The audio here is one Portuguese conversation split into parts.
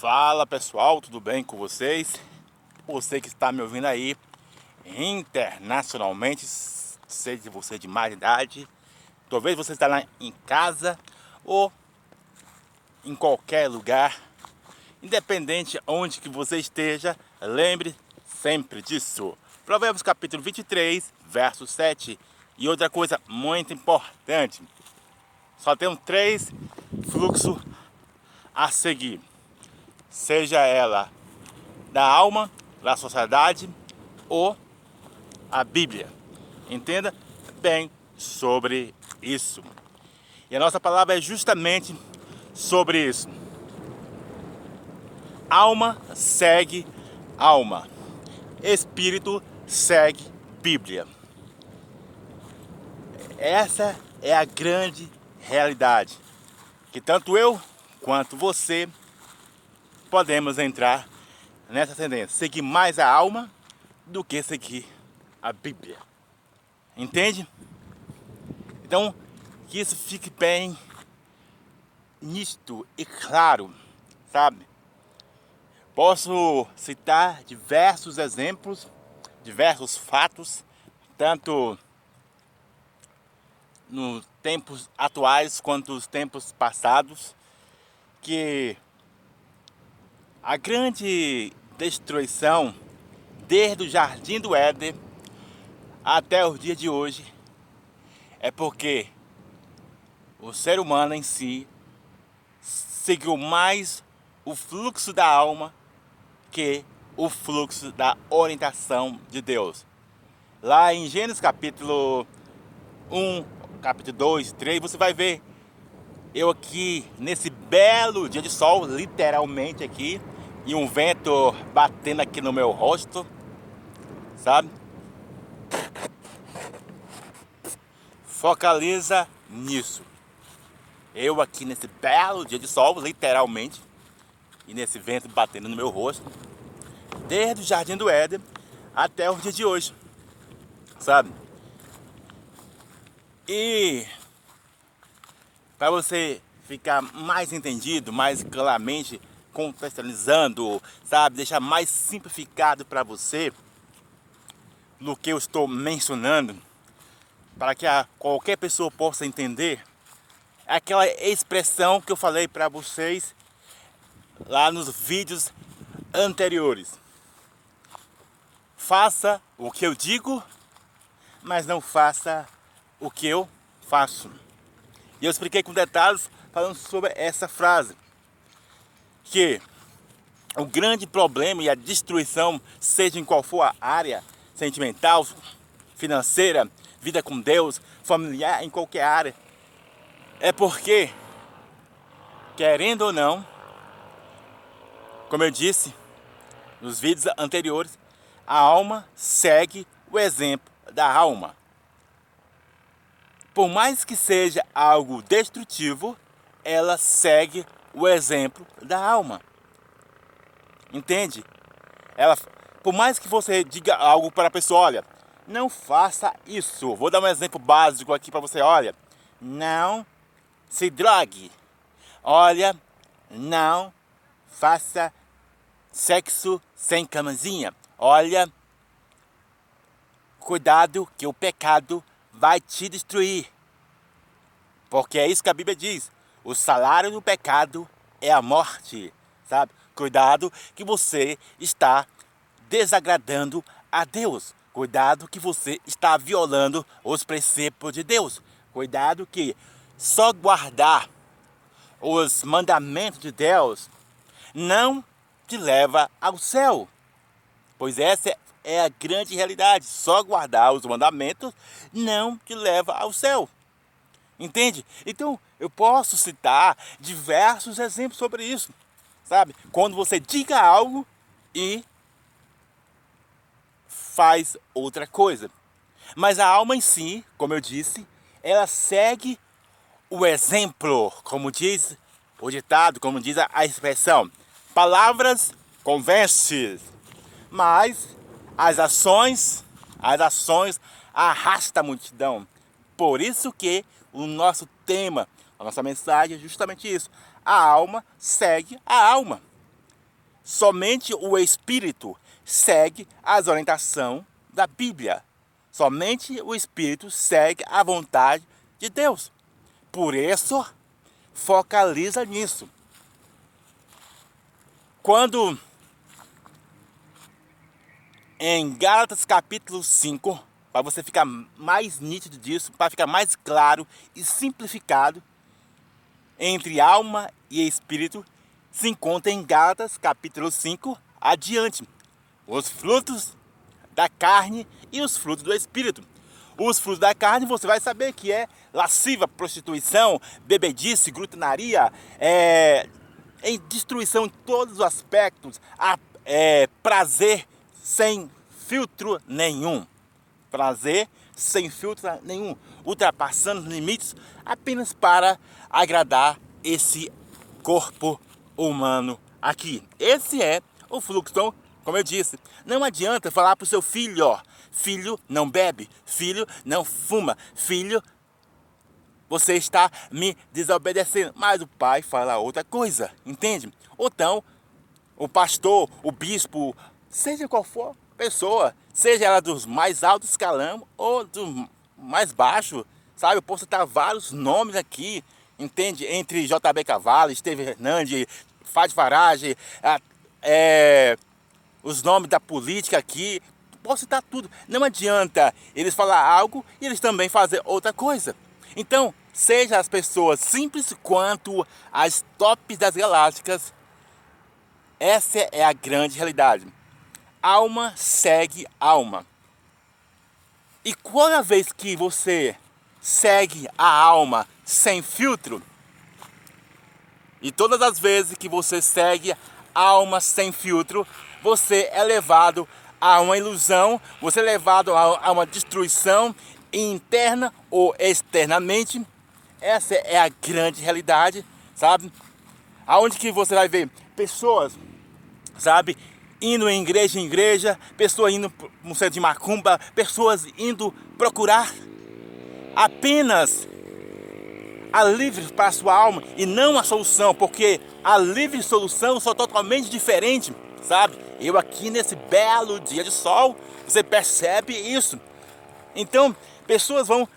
Fala pessoal, tudo bem com vocês? Você que está me ouvindo aí internacionalmente, seja você de mais idade, talvez você está lá em casa ou em qualquer lugar, independente onde que você esteja, lembre sempre disso. Provérbios capítulo 23, verso 7. E outra coisa muito importante, só tem três fluxos a seguir seja ela da alma, da sociedade ou a Bíblia. Entenda bem sobre isso. E a nossa palavra é justamente sobre isso. Alma segue alma. Espírito segue Bíblia. Essa é a grande realidade que tanto eu quanto você podemos entrar nessa tendência, seguir mais a alma do que seguir a Bíblia. Entende? Então, que isso fique bem nisto e claro, sabe? Posso citar diversos exemplos, diversos fatos, tanto nos tempos atuais quanto nos tempos passados, que a grande destruição, desde o jardim do Éden até os dias de hoje, é porque o ser humano em si seguiu mais o fluxo da alma que o fluxo da orientação de Deus. Lá em Gênesis capítulo 1, capítulo 2, 3, você vai ver eu aqui nesse belo dia de sol, literalmente aqui, e um vento batendo aqui no meu rosto, sabe? Focaliza nisso. Eu aqui nesse belo dia de sol, literalmente, e nesse vento batendo no meu rosto, desde o Jardim do Éden até o dia de hoje, sabe? E para você ficar mais entendido, mais claramente contextualizando, sabe? Deixar mais simplificado para você no que eu estou mencionando, para que a, qualquer pessoa possa entender é aquela expressão que eu falei para vocês lá nos vídeos anteriores. Faça o que eu digo, mas não faça o que eu faço. E eu expliquei com detalhes falando sobre essa frase que o grande problema e a destruição, seja em qual for a área sentimental, financeira, vida com Deus, familiar, em qualquer área, é porque, querendo ou não, como eu disse nos vídeos anteriores, a alma segue o exemplo da alma. Por mais que seja algo destrutivo, ela segue o exemplo da alma. Entende? Ela, por mais que você diga algo para a pessoa, olha, não faça isso. Vou dar um exemplo básico aqui para você, olha, não se drogue. Olha, não faça sexo sem camisinha. Olha, cuidado que o pecado vai te destruir. Porque é isso que a Bíblia diz. O salário do pecado é a morte, sabe? Cuidado que você está desagradando a Deus. Cuidado que você está violando os preceitos de Deus. Cuidado que só guardar os mandamentos de Deus não te leva ao céu. Pois essa é a grande realidade. Só guardar os mandamentos não te leva ao céu. Entende? Então, eu posso citar diversos exemplos sobre isso. Sabe? Quando você diga algo e faz outra coisa. Mas a alma em si, como eu disse, ela segue o exemplo, como diz o ditado, como diz a expressão. Palavras convencem, mas as ações, as ações arrastam a multidão. Por isso que o nosso tema, a nossa mensagem é justamente isso. A alma segue a alma. somente o Espírito segue as orientações da Bíblia. Somente o Espírito segue a vontade de Deus. Por isso, focaliza nisso. Quando em Gálatas capítulo 5, para você ficar mais nítido disso, para ficar mais claro e simplificado, entre alma e espírito, se encontra em Gálatas capítulo 5 adiante. Os frutos da carne e os frutos do espírito. Os frutos da carne você vai saber que é lasciva, prostituição, bebedice, glutinaria, é, em destruição em todos os aspectos, a, é, prazer sem filtro nenhum. Prazer sem filtro nenhum, ultrapassando os limites apenas para agradar esse corpo humano aqui. Esse é o fluxo, como eu disse. Não adianta falar para o seu filho, ó, filho não bebe, filho não fuma, filho você está me desobedecendo. Mas o pai fala outra coisa, entende? Ou então, o pastor, o bispo, seja qual for a pessoa, seja ela dos mais altos escalão ou do mais baixo, sabe? Eu posso citar vários nomes aqui, entende? Entre JB Cavalo, Esteve Hernandes, Fábio Farage, é, os nomes da política aqui, posso citar tudo. Não adianta eles falar algo e eles também fazer outra coisa. Então, seja as pessoas simples quanto as tops das galácticas, essa é a grande realidade. Alma segue alma. E toda vez que você segue a alma sem filtro, e todas as vezes que você segue a alma sem filtro, você é levado a uma ilusão, você é levado a uma destruição interna ou externamente. Essa é a grande realidade, sabe? Aonde que você vai ver pessoas, sabe, indo em igreja em igreja, pessoas indo no centro de macumba, pessoas indo procurar apenas a livre para a sua alma e não a solução, porque a livre solução são totalmente diferentes, sabe? Eu aqui nesse belo dia de sol, você percebe isso. Então, pessoas vão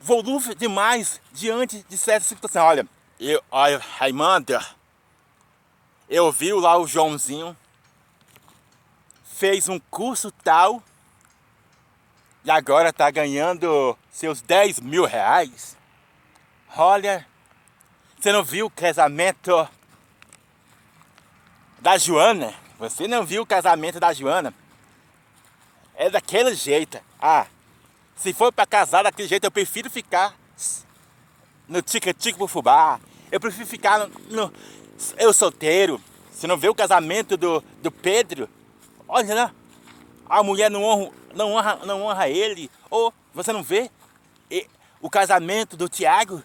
volúvel demais diante de certas situações. Olha, eu, olha, Raimundo, eu vi lá o Joãozinho, fez um curso tal e agora está ganhando seus 10 mil reais. Olha, você não viu o casamento da Joana? Você não viu o casamento da Joana? É daquele jeito. Ah, se for para casar daquele jeito, eu prefiro ficar no tica-tica fubá. Eu prefiro ficar no, no, eu solteiro. Você não vê o casamento do, do Pedro? Olha lá, a mulher não honra, não honra, não honra ele. Ou você não vê e, o casamento do Tiago?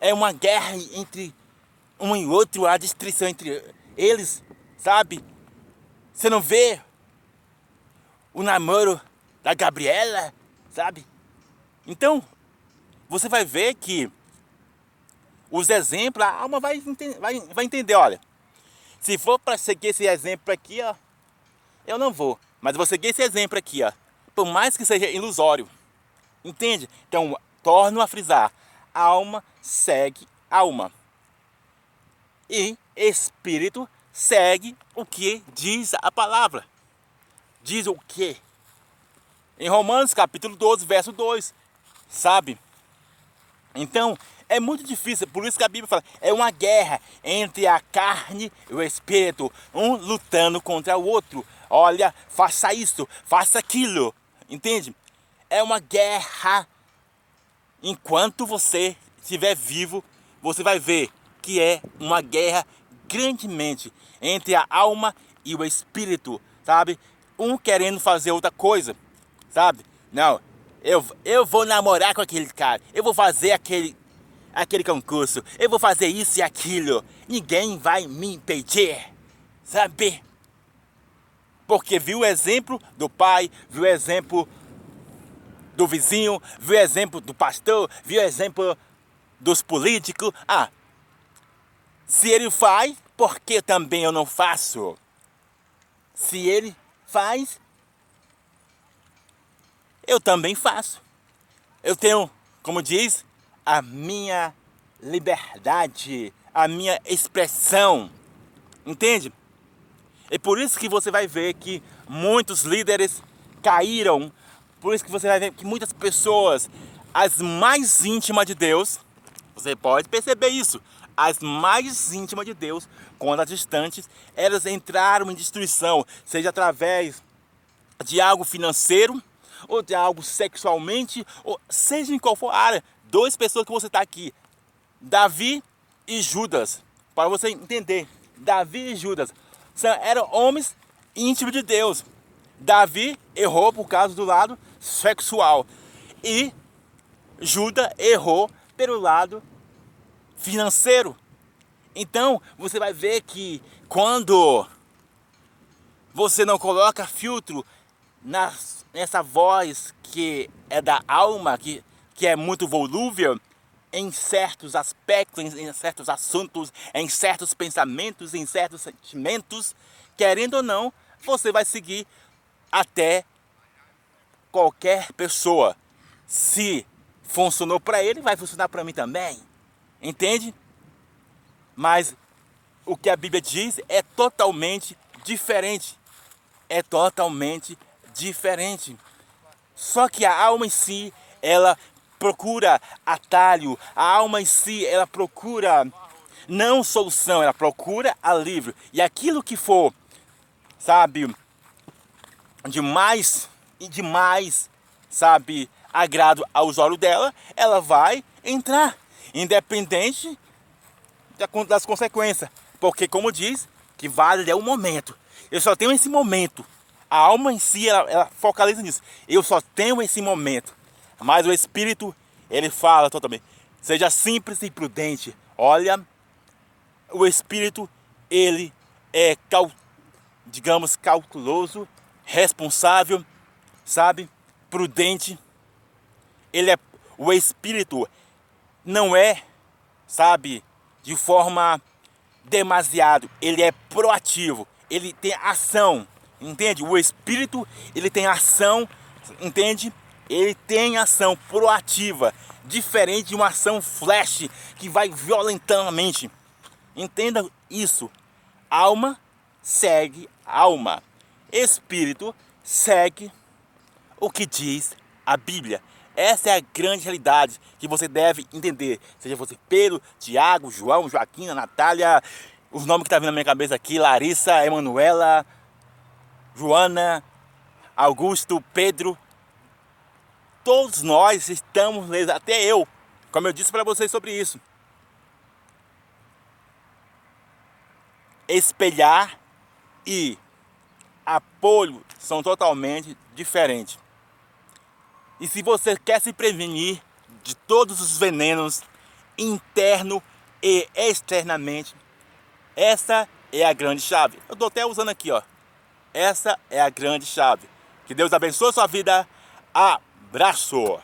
É uma guerra entre um e outro, a destruição entre eles, sabe? Você não vê o namoro da Gabriela, sabe? Então, você vai ver que os exemplos, a alma vai, vai, vai entender, olha. Se for para seguir esse exemplo aqui, ó, eu não vou. Mas vou seguir esse exemplo aqui, ó. Por mais que seja ilusório. Entende? Então, torno a frisar. Alma segue alma. E espírito segue o que diz a palavra. Diz o que? Em Romanos capítulo 12, verso 2. Sabe? Então, é muito difícil, por isso que a Bíblia fala, é uma guerra entre a carne e o espírito, um lutando contra o outro. Olha, faça isso, faça aquilo. Entende? É uma guerra. Enquanto você estiver vivo, você vai ver que é uma guerra grandemente entre a alma e o espírito, sabe? Um querendo fazer outra coisa, sabe? Não, eu, eu vou namorar com aquele cara, eu vou fazer aquele, aquele concurso, eu vou fazer isso e aquilo. Ninguém vai me impedir, sabe? Porque viu o exemplo do pai, viu o exemplo do vizinho, viu o exemplo do pastor, viu o exemplo dos políticos. Ah, se ele faz, por que também eu não faço? Se ele faz, eu também faço. Eu tenho, como diz, a minha liberdade, a minha expressão. Entende? É por isso que você vai ver que muitos líderes caíram. Por isso que você vai ver que muitas pessoas, as mais íntimas de Deus, você pode perceber isso, as mais íntimas de Deus, quando as distantes, elas entraram em destruição, seja através de algo financeiro, ou de algo sexualmente, ou seja em qual for a área. Duas pessoas que você está aqui, Davi e Judas, para você entender. Davi e Judas eram homens íntimos de Deus. Davi errou por causa do lado sexual e Judas errou pelo lado financeiro. Então, você vai ver que quando você não coloca filtro nas, nessa voz que é da alma, que, que é muito volúvel, em certos aspectos, em, certos assuntos, em certos pensamentos, em certos sentimentos, querendo ou não, você vai seguir até qualquer pessoa. Se funcionou para ele, vai funcionar para mim também. Entende? Mas o que a Bíblia diz é totalmente diferente. É totalmente diferente. Só que a alma em si, ela procura atalho. A alma em si, ela procura não solução, ela procura alívio. E aquilo que for, sabe, de mais e de mais, sabe, agrado aos olhos dela, ela vai entrar independente das consequências. Porque, como diz, que vale é o momento. Eu só tenho esse momento. A alma em si, ela, ela focaliza nisso. Eu só tenho esse momento. Mas o Espírito, ele fala totalmente. Seja simples e prudente. Olha, o Espírito, ele é, digamos, cauteloso, responsável, sabe? Prudente. Ele é, o Espírito não é, sabe, de forma demasiado, ele é proativo, ele tem ação, entende? O espírito, ele tem ação, entende? Ele tem ação proativa, diferente de uma ação flash que vai violentando a mente. Entenda isso. Alma segue alma. Espírito segue o que diz a Bíblia. Essa é a grande realidade que você deve entender. Seja você Pedro, Tiago, João, Joaquim, Natália, os nomes que tá vindo na minha cabeça aqui, Larissa, Emanuela, Joana, Augusto, Pedro. Todos nós estamos, até eu, como eu disse para vocês sobre isso. Espelhar e apoio são totalmente diferentes. E se você quer se prevenir de todos os venenos, interno e externamente, essa é a grande chave. Eu estou até usando aqui, ó. Essa é a grande chave. Que Deus abençoe sua vida. Abraço!